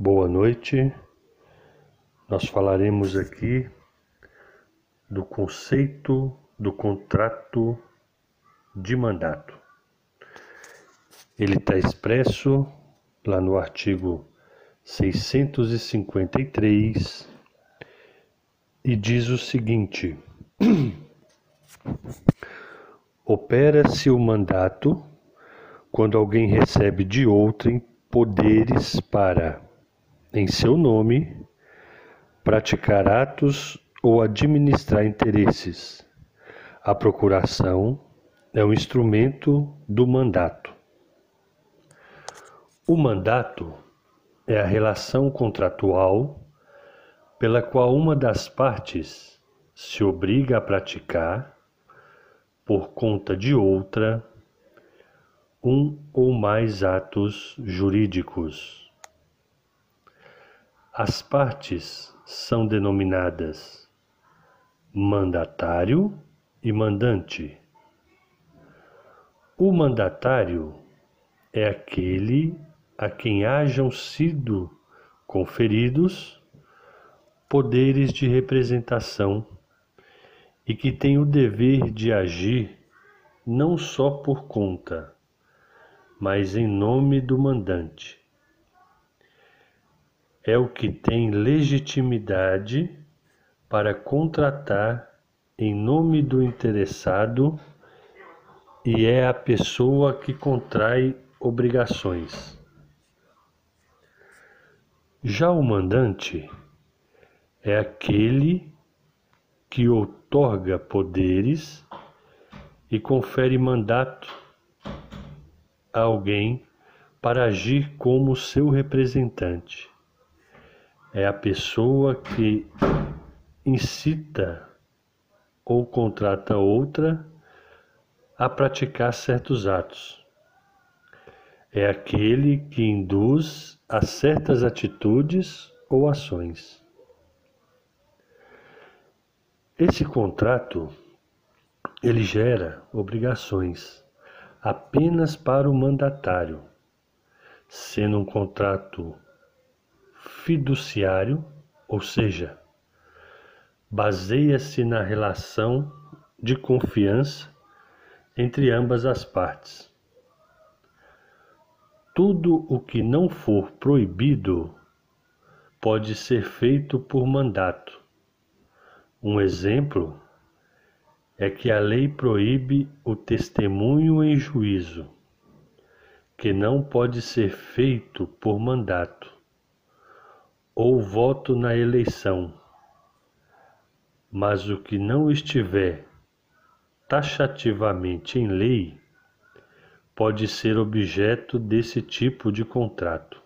Boa noite. Nós falaremos aqui do conceito do contrato de mandato. Ele está expresso lá no artigo 653 e diz o seguinte: Opera-se o mandato quando alguém recebe de outrem poderes para em seu nome, praticar atos ou administrar interesses. A procuração é um instrumento do mandato. O mandato é a relação contratual pela qual uma das partes se obriga a praticar, por conta de outra, um ou mais atos jurídicos. As partes são denominadas mandatário e mandante. O mandatário é aquele a quem hajam sido conferidos poderes de representação e que tem o dever de agir não só por conta, mas em nome do mandante é o que tem legitimidade para contratar em nome do interessado e é a pessoa que contrai obrigações. Já o mandante é aquele que outorga poderes e confere mandato a alguém para agir como seu representante é a pessoa que incita ou contrata outra a praticar certos atos. É aquele que induz a certas atitudes ou ações. Esse contrato ele gera obrigações apenas para o mandatário, sendo um contrato fiduciário, ou seja, baseia-se na relação de confiança entre ambas as partes. Tudo o que não for proibido pode ser feito por mandato. Um exemplo é que a lei proíbe o testemunho em juízo, que não pode ser feito por mandato ou voto na eleição, mas o que não estiver taxativamente em lei pode ser objeto desse tipo de contrato.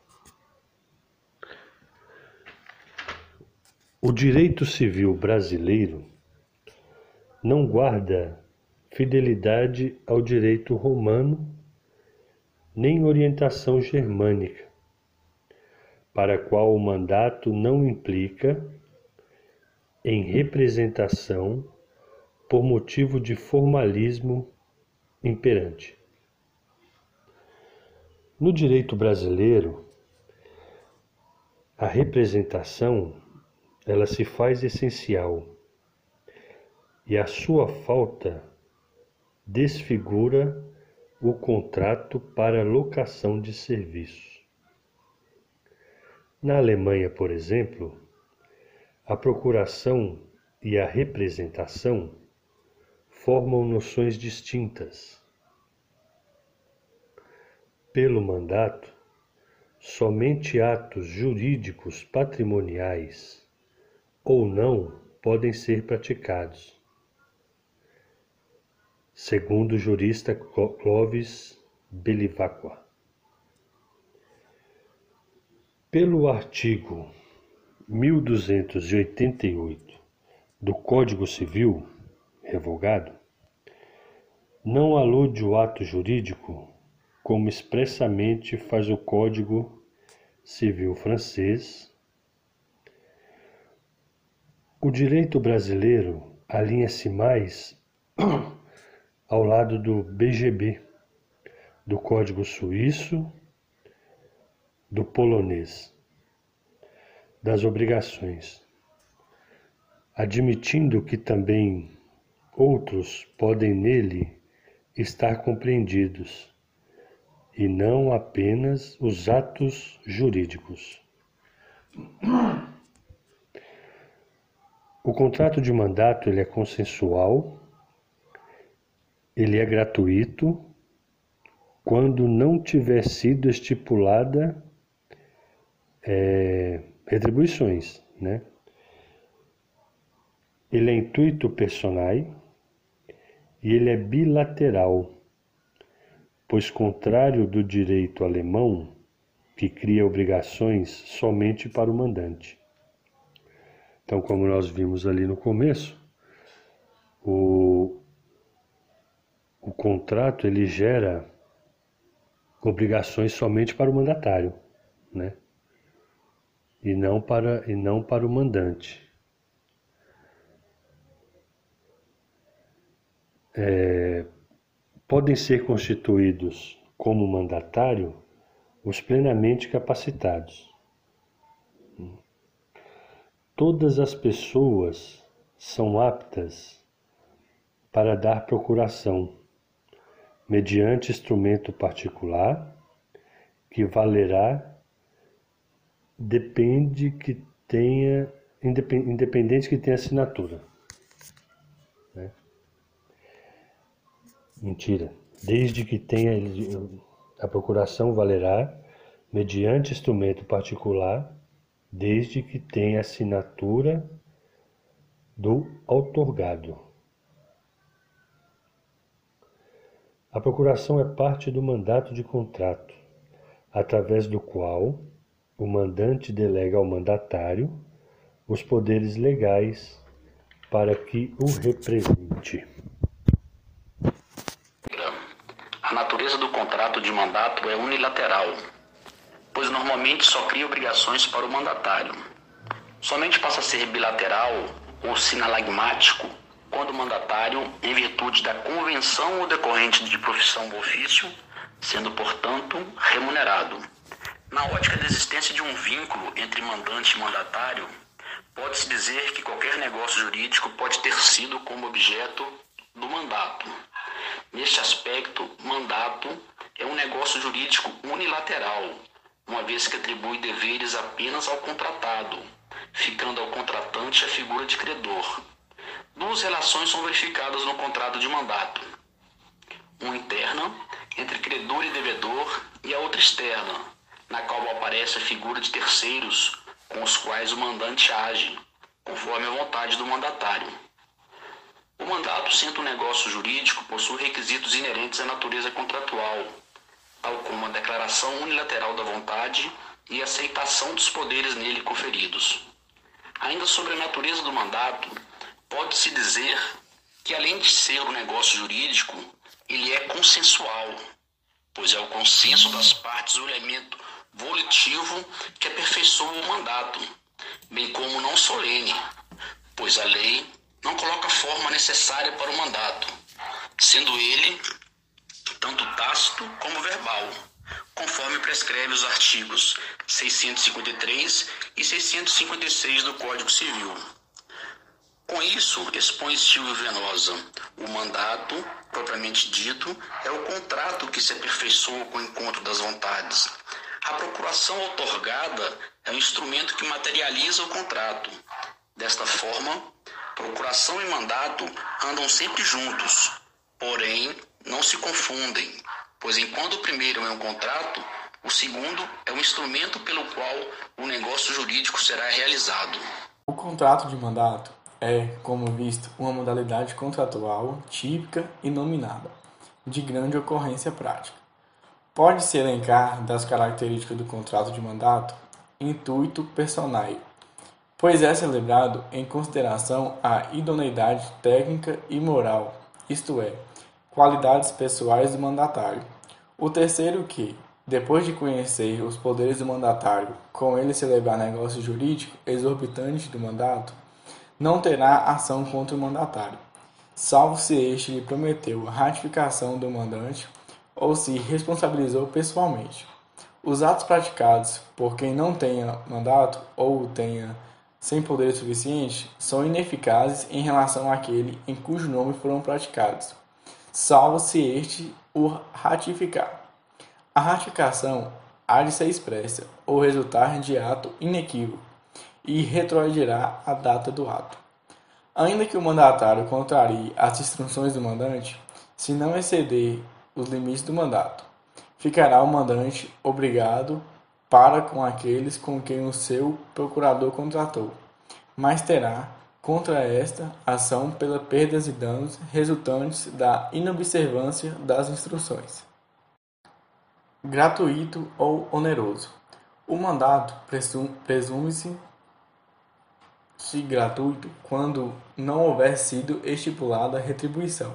O direito civil brasileiro não guarda fidelidade ao direito romano nem orientação germânica para qual o mandato não implica em representação por motivo de formalismo imperante. No direito brasileiro, a representação ela se faz essencial e a sua falta desfigura o contrato para locação de serviços. Na Alemanha, por exemplo, a procuração e a representação formam noções distintas. Pelo mandato, somente atos jurídicos patrimoniais ou não podem ser praticados. Segundo o jurista Clovis Belivacqua. Pelo artigo 1288 do Código Civil, revogado, não alude o ato jurídico como expressamente faz o Código Civil francês. O direito brasileiro alinha-se mais ao lado do BGB, do Código Suíço do polonês. das obrigações, admitindo que também outros podem nele estar compreendidos, e não apenas os atos jurídicos. O contrato de mandato ele é consensual, ele é gratuito quando não tiver sido estipulada é, retribuições, né? Ele é intuito personae e ele é bilateral, pois contrário do direito alemão, que cria obrigações somente para o mandante. Então, como nós vimos ali no começo, o, o contrato ele gera obrigações somente para o mandatário, né? E não para e não para o mandante. É, podem ser constituídos como mandatário os plenamente capacitados. Todas as pessoas são aptas para dar procuração mediante instrumento particular, que valerá depende que tenha independente que tenha assinatura. Né? Mentira. Desde que tenha a procuração valerá mediante instrumento particular, desde que tenha assinatura do outorgado. A procuração é parte do mandato de contrato, através do qual o mandante delega ao mandatário os poderes legais para que o represente. A natureza do contrato de mandato é unilateral, pois normalmente só cria obrigações para o mandatário. Somente passa a ser bilateral ou sinalagmático quando o mandatário, em virtude da convenção ou decorrente de profissão ou ofício, sendo, portanto, remunerado. Na ótica da existência de um vínculo entre mandante e mandatário, pode-se dizer que qualquer negócio jurídico pode ter sido como objeto do mandato. Neste aspecto, mandato é um negócio jurídico unilateral, uma vez que atribui deveres apenas ao contratado, ficando ao contratante a figura de credor, Duas relações são verificadas no contrato de mandato. Uma interna, entre credor e devedor, e a outra externa, na qual aparece a figura de terceiros com os quais o mandante age, conforme a vontade do mandatário. O mandato, sendo um negócio jurídico, possui requisitos inerentes à natureza contratual, tal como a declaração unilateral da vontade e a aceitação dos poderes nele conferidos. Ainda sobre a natureza do mandato, Pode-se dizer que, além de ser um negócio jurídico, ele é consensual, pois é o consenso das partes o elemento volitivo que aperfeiçoa o mandato, bem como não solene, pois a lei não coloca a forma necessária para o mandato, sendo ele tanto tácito como verbal, conforme prescreve os artigos 653 e 656 do Código Civil. Com isso, expõe Silvio Venosa, o mandato, propriamente dito, é o contrato que se aperfeiçoa com o encontro das vontades. A procuração otorgada é o instrumento que materializa o contrato. Desta forma, procuração e mandato andam sempre juntos, porém não se confundem, pois enquanto o primeiro é um contrato, o segundo é o instrumento pelo qual o negócio jurídico será realizado. O contrato de mandato é, como visto, uma modalidade contratual típica e nominada, de grande ocorrência prática. Pode-se elencar das características do contrato de mandato intuito personae, pois é celebrado em consideração a idoneidade técnica e moral, isto é, qualidades pessoais do mandatário. O terceiro que, depois de conhecer os poderes do mandatário, com ele celebrar negócio jurídico exorbitante do mandato, não terá ação contra o mandatário, salvo se este lhe prometeu a ratificação do mandante ou se responsabilizou pessoalmente. Os atos praticados por quem não tenha mandato ou tenha sem poder suficiente são ineficazes em relação àquele em cujo nome foram praticados, salvo se este o ratificar. A ratificação há de ser expressa ou resultar de ato inequívoco e retroagirá a data do ato. Ainda que o mandatário contrarie as instruções do mandante, se não exceder os limites do mandato, ficará o mandante obrigado para com aqueles com quem o seu procurador contratou, mas terá contra esta ação pela perdas e danos resultantes da inobservância das instruções. Gratuito ou oneroso. O mandato presume-se gratuito quando não houver sido estipulada retribuição,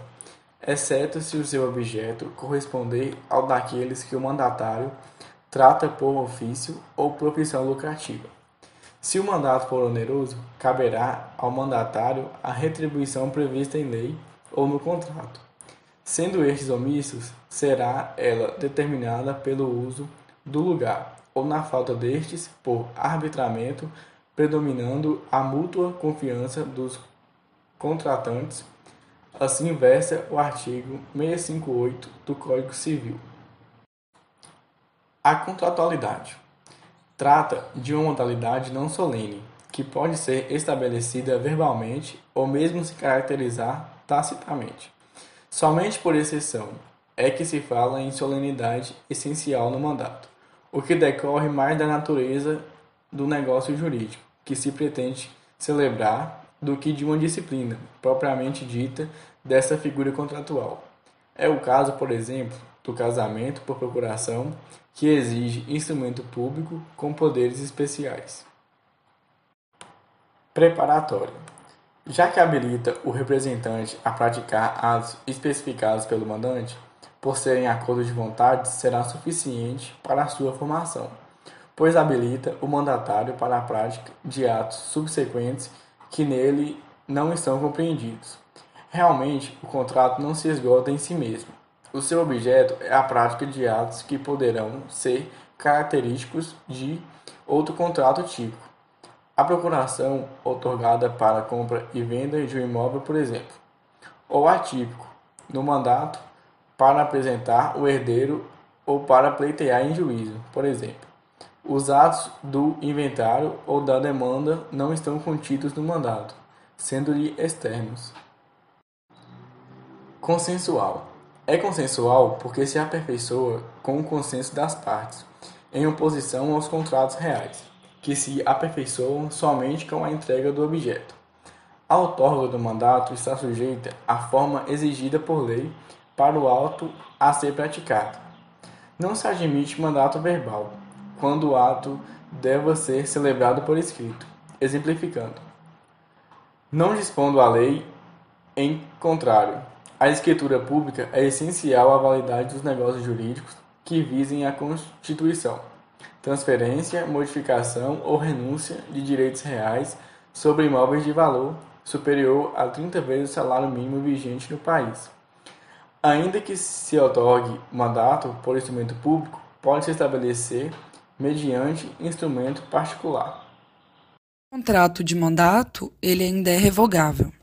exceto se o seu objeto corresponder ao daqueles que o mandatário trata por ofício ou profissão lucrativa. Se o mandato for oneroso, caberá ao mandatário a retribuição prevista em lei ou no contrato. Sendo estes omissos, será ela determinada pelo uso do lugar ou na falta destes por arbitramento, predominando a mútua confiança dos contratantes. Assim versa o artigo 658 do Código Civil. A contratualidade trata de uma modalidade não solene, que pode ser estabelecida verbalmente ou mesmo se caracterizar tacitamente. Somente por exceção é que se fala em solenidade essencial no mandato, o que decorre mais da natureza do negócio jurídico que se pretende celebrar do que de uma disciplina propriamente dita dessa figura contratual. É o caso, por exemplo, do casamento por procuração, que exige instrumento público com poderes especiais. Preparatório. Já que habilita o representante a praticar atos especificados pelo mandante, por serem acordos de vontade, será suficiente para a sua formação, pois habilita o mandatário para a prática de atos subsequentes que nele não estão compreendidos. Realmente, o contrato não se esgota em si mesmo, o seu objeto é a prática de atos que poderão ser característicos de outro contrato típico. A procuração otorgada para compra e venda de um imóvel, por exemplo, ou atípico, no mandato para apresentar o herdeiro ou para pleitear em juízo, por exemplo. Os atos do inventário ou da demanda não estão contidos no mandato, sendo-lhe externos. Consensual é consensual porque se aperfeiçoa com o consenso das partes, em oposição aos contratos reais, que se aperfeiçoam somente com a entrega do objeto. A outorga do mandato está sujeita à forma exigida por lei para o auto a ser praticado. Não se admite mandato verbal, quando o ato deva ser celebrado por escrito, exemplificando. Não dispondo a lei em contrário, a escritura pública é essencial à validade dos negócios jurídicos que visem a constituição, transferência, modificação ou renúncia de direitos reais sobre imóveis de valor superior a 30 vezes o salário mínimo vigente no país. Ainda que se otorgue mandato por instrumento público, pode se estabelecer mediante instrumento particular. O contrato de mandato ele ainda é revogável.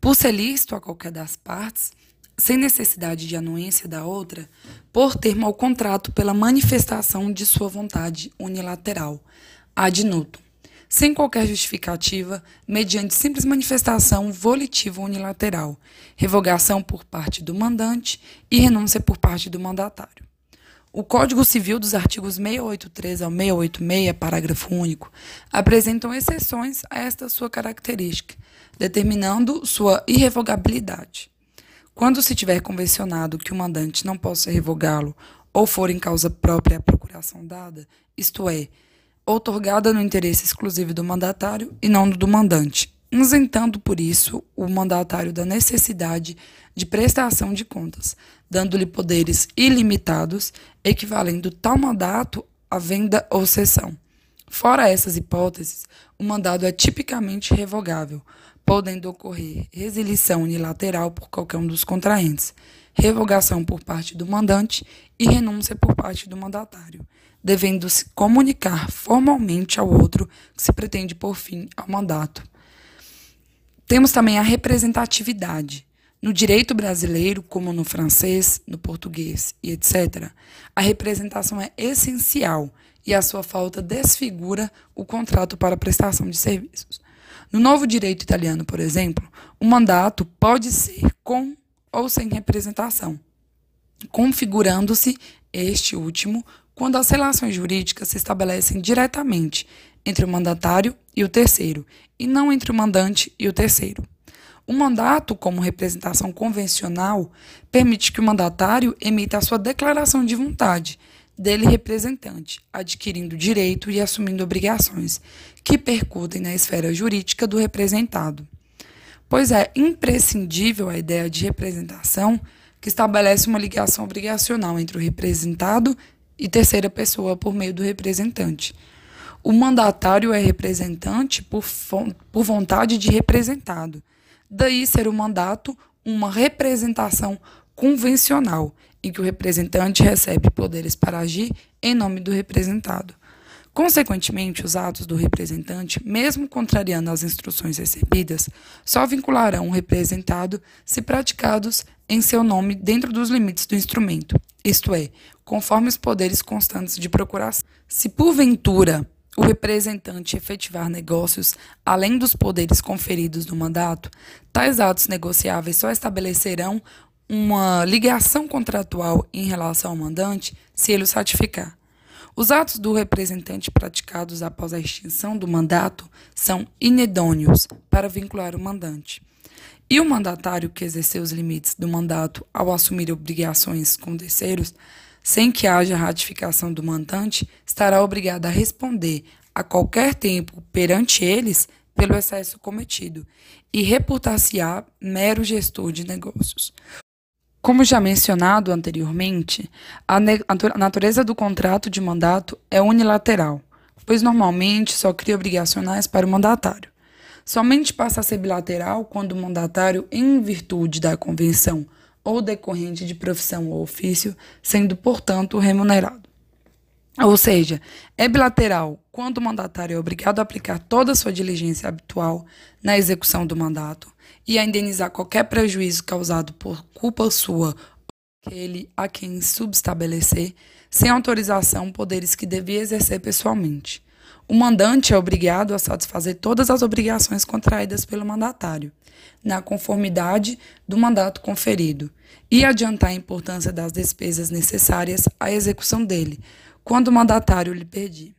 Por ser lícito a qualquer das partes, sem necessidade de anuência da outra, por termo ao contrato pela manifestação de sua vontade unilateral, ad nutum, sem qualquer justificativa, mediante simples manifestação volitiva unilateral, revogação por parte do mandante e renúncia por parte do mandatário. O Código Civil dos artigos 683 ao 686, parágrafo único, apresentam exceções a esta sua característica, determinando sua irrevogabilidade. Quando se tiver convencionado que o mandante não possa revogá-lo ou for em causa própria a procuração dada, isto é, outorgada no interesse exclusivo do mandatário e não do mandante, isentando por isso o mandatário da necessidade de prestação de contas, dando-lhe poderes ilimitados, equivalendo tal mandato à venda ou cessão. Fora essas hipóteses, o mandado é tipicamente revogável, podendo ocorrer resilição unilateral por qualquer um dos contraentes, revogação por parte do mandante e renúncia por parte do mandatário, devendo se comunicar formalmente ao outro que se pretende por fim ao mandato. Temos também a representatividade. No direito brasileiro, como no francês, no português e etc., a representação é essencial e a sua falta desfigura o contrato para prestação de serviços. No novo direito italiano, por exemplo, o mandato pode ser com ou sem representação, configurando-se este último quando as relações jurídicas se estabelecem diretamente entre o mandatário e o terceiro, e não entre o mandante e o terceiro. O mandato, como representação convencional, permite que o mandatário emita a sua declaração de vontade dele representante, adquirindo direito e assumindo obrigações que percutem na esfera jurídica do representado. Pois é imprescindível a ideia de representação que estabelece uma ligação obrigacional entre o representado e terceira pessoa por meio do representante. O mandatário é representante por, por vontade de representado. Daí ser o mandato uma representação convencional em que o representante recebe poderes para agir em nome do representado. Consequentemente, os atos do representante, mesmo contrariando as instruções recebidas, só vincularão o representado se praticados em seu nome dentro dos limites do instrumento, isto é, conforme os poderes constantes de procuração. Se porventura o representante efetivar negócios além dos poderes conferidos no mandato, tais atos negociáveis só estabelecerão uma ligação contratual em relação ao mandante se ele o certificar. Os atos do representante praticados após a extinção do mandato são inedôneos para vincular o mandante. E o mandatário que exerceu os limites do mandato ao assumir obrigações com terceiros, sem que haja ratificação do mandante, estará obrigado a responder a qualquer tempo perante eles pelo excesso cometido e reputar-se-á mero gestor de negócios. Como já mencionado anteriormente, a natureza do contrato de mandato é unilateral, pois normalmente só cria obrigacionais para o mandatário. Somente passa a ser bilateral quando o mandatário, em virtude da convenção ou decorrente de profissão ou ofício, sendo, portanto, remunerado. Ou seja, é bilateral quando o mandatário é obrigado a aplicar toda a sua diligência habitual na execução do mandato e a indenizar qualquer prejuízo causado por culpa sua ou aquele a quem subestabelecer, sem autorização, poderes que devia exercer pessoalmente. O mandante é obrigado a satisfazer todas as obrigações contraídas pelo mandatário, na conformidade do mandato conferido, e adiantar a importância das despesas necessárias à execução dele, quando o mandatário lhe pedir.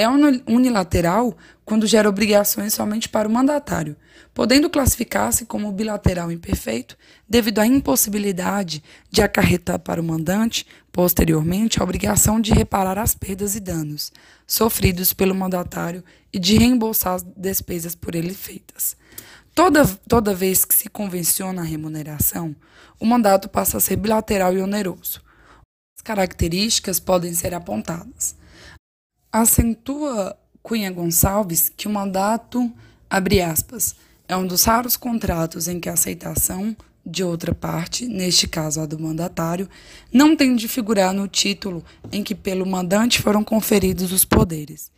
É unilateral quando gera obrigações somente para o mandatário, podendo classificar-se como bilateral imperfeito devido à impossibilidade de acarretar para o mandante, posteriormente, a obrigação de reparar as perdas e danos sofridos pelo mandatário e de reembolsar as despesas por ele feitas. Toda, toda vez que se convenciona a remuneração, o mandato passa a ser bilateral e oneroso. As características podem ser apontadas. Acentua Cunha Gonçalves que o mandato, abre aspas, é um dos raros contratos em que a aceitação de outra parte, neste caso a do mandatário, não tem de figurar no título em que pelo mandante foram conferidos os poderes.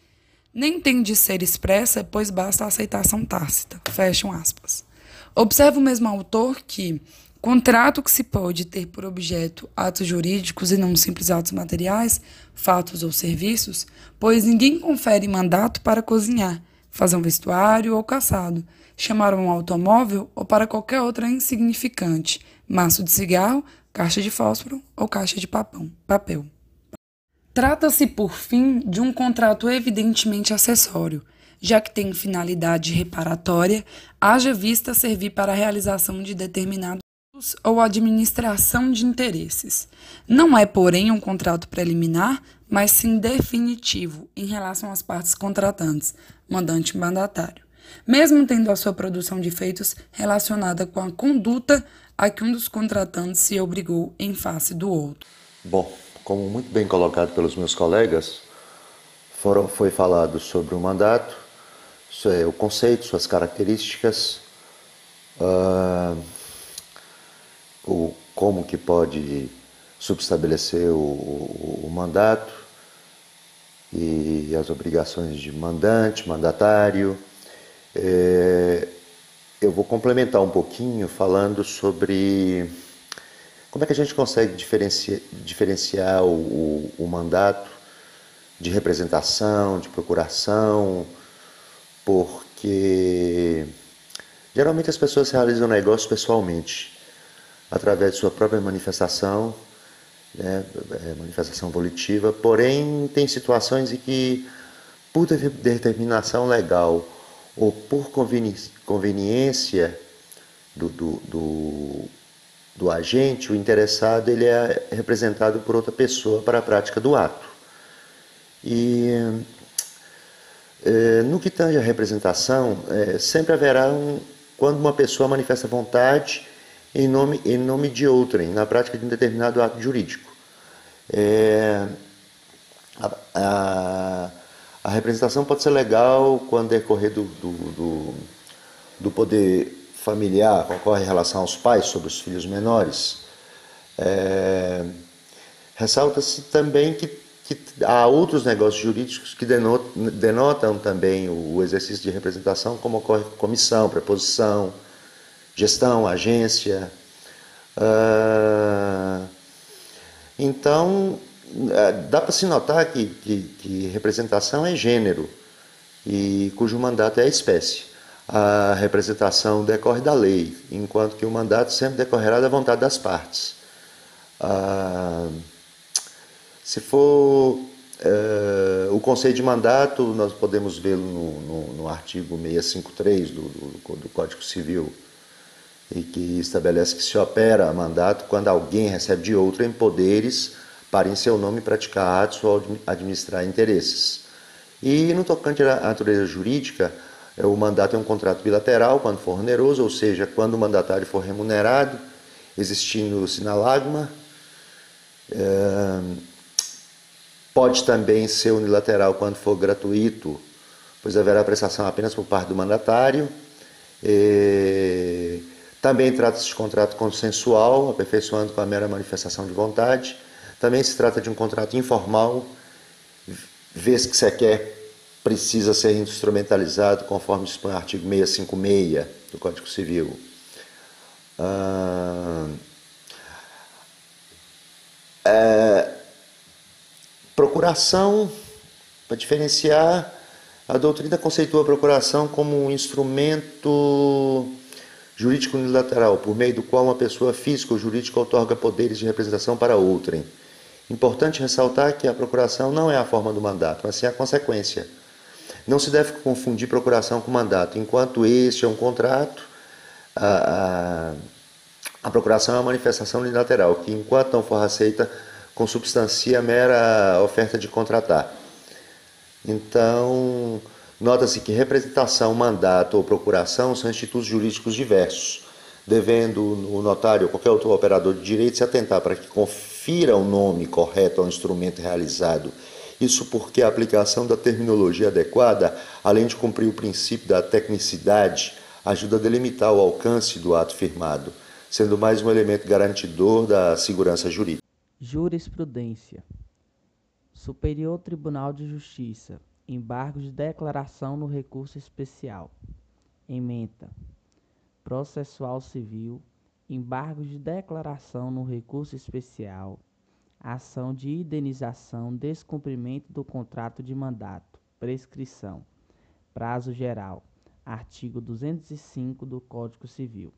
Nem tem de ser expressa, pois basta a aceitação tácita. Fecham aspas. Observa o mesmo autor que Contrato que se pode ter por objeto atos jurídicos e não simples atos materiais, fatos ou serviços, pois ninguém confere mandato para cozinhar, fazer um vestuário ou caçado, chamar um automóvel ou para qualquer outra insignificante, maço de cigarro, caixa de fósforo ou caixa de papão, papel. Trata-se, por fim, de um contrato evidentemente acessório, já que tem finalidade reparatória, haja vista servir para a realização de determinado ou administração de interesses. Não é, porém, um contrato preliminar, mas sim definitivo em relação às partes contratantes, mandante e mandatário, mesmo tendo a sua produção de feitos relacionada com a conduta a que um dos contratantes se obrigou em face do outro. Bom, como muito bem colocado pelos meus colegas, foram, foi falado sobre o mandato, é, o conceito, suas características. Uh, o, como que pode subestabelecer o, o, o mandato, e as obrigações de mandante, mandatário. É, eu vou complementar um pouquinho falando sobre como é que a gente consegue diferenciar, diferenciar o, o, mandato de representação, de procuração, porque geralmente as pessoas realizam negócios pessoalmente, através de sua própria manifestação, né, é, manifestação volitiva, porém tem situações em que, por determinação legal ou por conveniência do, do, do, do agente, o interessado ele é representado por outra pessoa para a prática do ato. E é, no que tange a representação, é, sempre haverá um, quando uma pessoa manifesta vontade em nome, em nome de outrem, na prática de um determinado ato jurídico. É, a, a, a, representação pode ser legal quando decorrer do, do, do, do poder familiar, ocorre em relação aos pais sobre os filhos menores. É, Ressalta-se também que, que, há outros negócios jurídicos que denotam, denotam também o exercício de representação, como ocorre com comissão, preposição, gestão, agência. Uh, então, é, dá para se notar que, que, que, representação é gênero, e cujo mandato é a espécie. A representação decorre da lei, enquanto que o mandato sempre decorrerá da vontade das partes. Ah, se for é, o conceito de mandato, nós podemos vê-lo no, no, no, artigo 653 do, do, do Código Civil e que estabelece que se opera mandato quando alguém recebe de outrem poderes para em seu nome praticar atos ou administrar interesses. E no tocante à natureza jurídica, é, o mandato é um contrato bilateral quando for oneroso, ou seja, quando o mandatário for remunerado, existindo sinalagma. É, pode também ser unilateral quando for gratuito, pois haverá prestação apenas por parte do mandatário. É, também trata-se de contrato consensual, aperfeiçoando com a mera manifestação de vontade. Também se trata de um contrato informal, vez que sequer precisa ser instrumentalizado, conforme dispõe o artigo 656 do Código Civil. Ah, é, procuração, para diferenciar, a doutrina conceitua a procuração como um instrumento jurídico unilateral, por meio do qual uma pessoa física ou jurídica outorga poderes de representação para outrem. Importante ressaltar que a procuração não é a forma do mandato, mas sim a consequência. Não se deve confundir procuração com mandato. Enquanto este é um contrato, a, a, a procuração é uma manifestação unilateral, que enquanto não for aceita, consubstancia a mera oferta de contratar. Então, Nota-se que representação, mandato ou procuração são institutos jurídicos diversos, devendo o notário ou qualquer outro operador de direito se atentar para que confira o nome correto ao instrumento realizado. Isso porque a aplicação da terminologia adequada, além de cumprir o princípio da tecnicidade, ajuda a delimitar o alcance do ato firmado, sendo mais um elemento garantidor da segurança jurídica. Jurisprudência Superior Tribunal de Justiça Embargos de declaração no recurso especial. Ementa. Processual civil. Embargos de declaração no recurso especial. Ação de indenização, descumprimento do contrato de mandato. Prescrição. Prazo geral. Artigo 205 do Código Civil.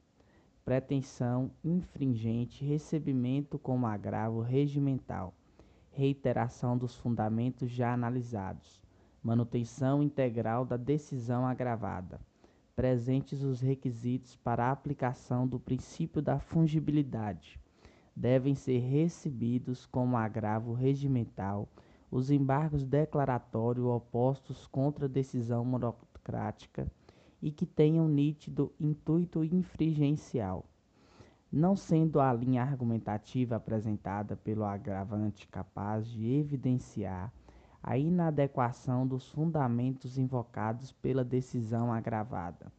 Pretensão infringente, recebimento como agravo regimental. Reiteração dos fundamentos já analisados manutenção integral da decisão agravada, presentes os requisitos para a aplicação do princípio da fungibilidade. Devem ser recebidos como agravo regimental os embargos declaratórios opostos contra a decisão monocrática e que tenham nítido intuito infringencial. Não sendo a linha argumentativa apresentada pelo agravante capaz de evidenciar a inadequação dos fundamentos invocados pela decisão agravada.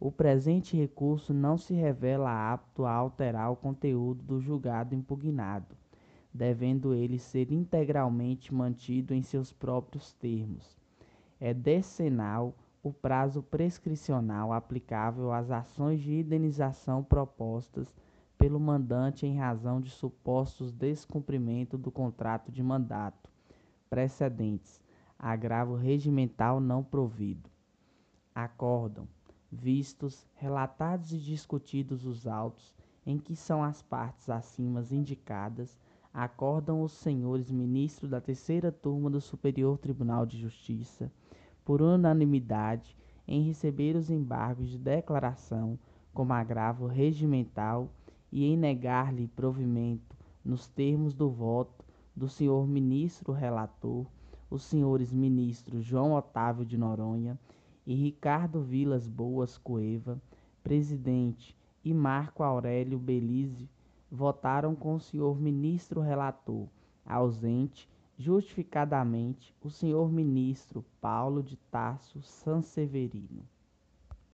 O presente recurso não se revela apto a alterar o conteúdo do julgado impugnado, devendo ele ser integralmente mantido em seus próprios termos. É decenal o prazo prescricional aplicável às ações de indenização propostas pelo mandante em razão de supostos descumprimento do contrato de mandato precedentes, agravo regimental não provido. Acordam, vistos, relatados e discutidos os autos em que são as partes acima indicadas, acordam os senhores ministros da terceira turma do Superior Tribunal de Justiça, por unanimidade, em receber os embargos de declaração como agravo regimental e em negar-lhe provimento nos termos do voto do senhor ministro relator, os senhores ministros João Otávio de Noronha e Ricardo Vilas Boas Coeva, presidente, e Marco Aurélio Belize, votaram com o senhor ministro relator, ausente, justificadamente, o senhor ministro Paulo de Tarso Sanseverino.